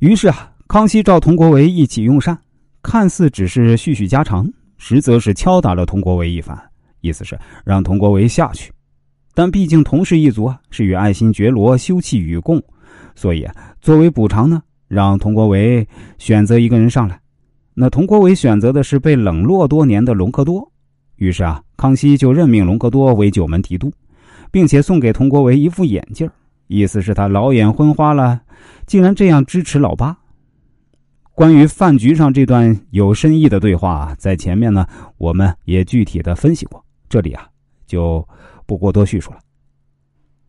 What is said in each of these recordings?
于是啊，康熙召佟国维一起用膳，看似只是叙叙家常，实则是敲打了佟国维一番，意思是让佟国维下去。但毕竟佟氏一族啊是与爱新觉罗休戚与共，所以啊，作为补偿呢，让佟国维选择一个人上来。那佟国维选择的是被冷落多年的隆科多，于是啊，康熙就任命隆科多为九门提督，并且送给佟国维一副眼镜，意思是他老眼昏花了，竟然这样支持老八。关于饭局上这段有深意的对话，在前面呢，我们也具体的分析过，这里啊就。不过多叙述了。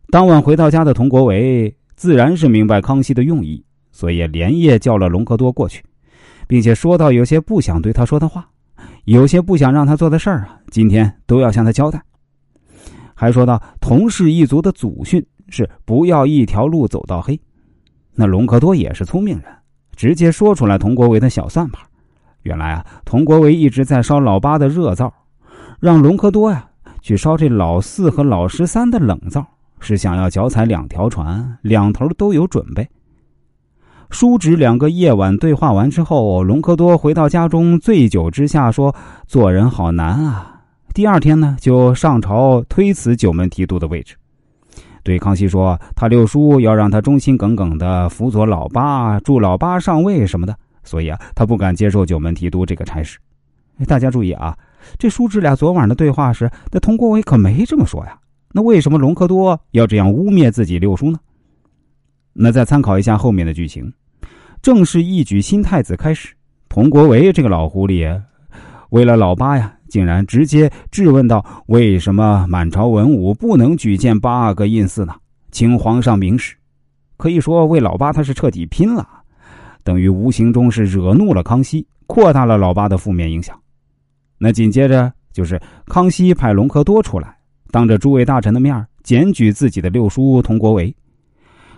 当晚回到家的佟国维自然是明白康熙的用意，所以连夜叫了隆科多过去，并且说到有些不想对他说的话，有些不想让他做的事儿啊，今天都要向他交代。还说到佟氏一族的祖训是不要一条路走到黑。那隆科多也是聪明人，直接说出来佟国维的小算盘。原来啊，佟国维一直在烧老八的热灶，让隆科多呀。去烧这老四和老十三的冷灶，是想要脚踩两条船，两头都有准备。叔侄两个夜晚对话完之后，隆科多回到家中，醉酒之下说：“做人好难啊！”第二天呢，就上朝推辞九门提督的位置，对康熙说：“他六叔要让他忠心耿耿的辅佐老八，助老八上位什么的，所以啊，他不敢接受九门提督这个差事。”大家注意啊！这叔侄俩昨晚的对话时，那佟国维可没这么说呀。那为什么隆科多要这样污蔑自己六叔呢？那再参考一下后面的剧情，正是一举新太子开始，佟国维这个老狐狸，为了老八呀，竟然直接质问道：“为什么满朝文武不能举荐八阿哥胤祀呢？请皇上明示。”可以说为老八他是彻底拼了，等于无形中是惹怒了康熙，扩大了老八的负面影响。那紧接着就是康熙派隆科多出来，当着诸位大臣的面检举自己的六叔佟国维。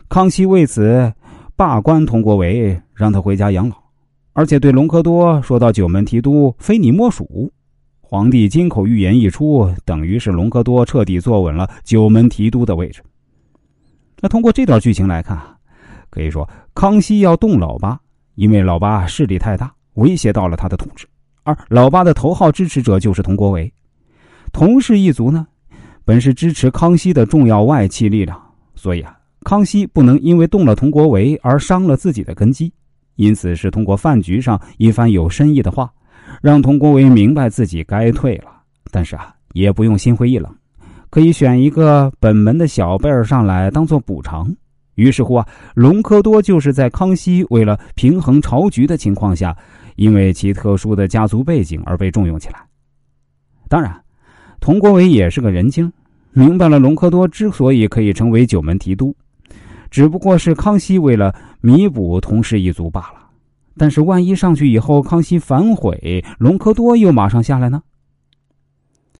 康熙为此罢官佟国维，让他回家养老，而且对隆科多说到：“九门提督非你莫属。”皇帝金口玉言一出，等于是隆科多彻底坐稳了九门提督的位置。那通过这段剧情来看，可以说康熙要动老八，因为老八势力太大，威胁到了他的统治。而老八的头号支持者就是佟国维，佟氏一族呢，本是支持康熙的重要外戚力量，所以啊，康熙不能因为动了佟国维而伤了自己的根基，因此是通过饭局上一番有深意的话，让佟国维明白自己该退了。但是啊，也不用心灰意冷，可以选一个本门的小辈儿上来当做补偿。于是乎啊，隆科多就是在康熙为了平衡朝局的情况下。因为其特殊的家族背景而被重用起来。当然，佟国维也是个人精，明白了隆科多之所以可以成为九门提督，只不过是康熙为了弥补佟氏一族罢了。但是万一上去以后康熙反悔，隆科多又马上下来呢？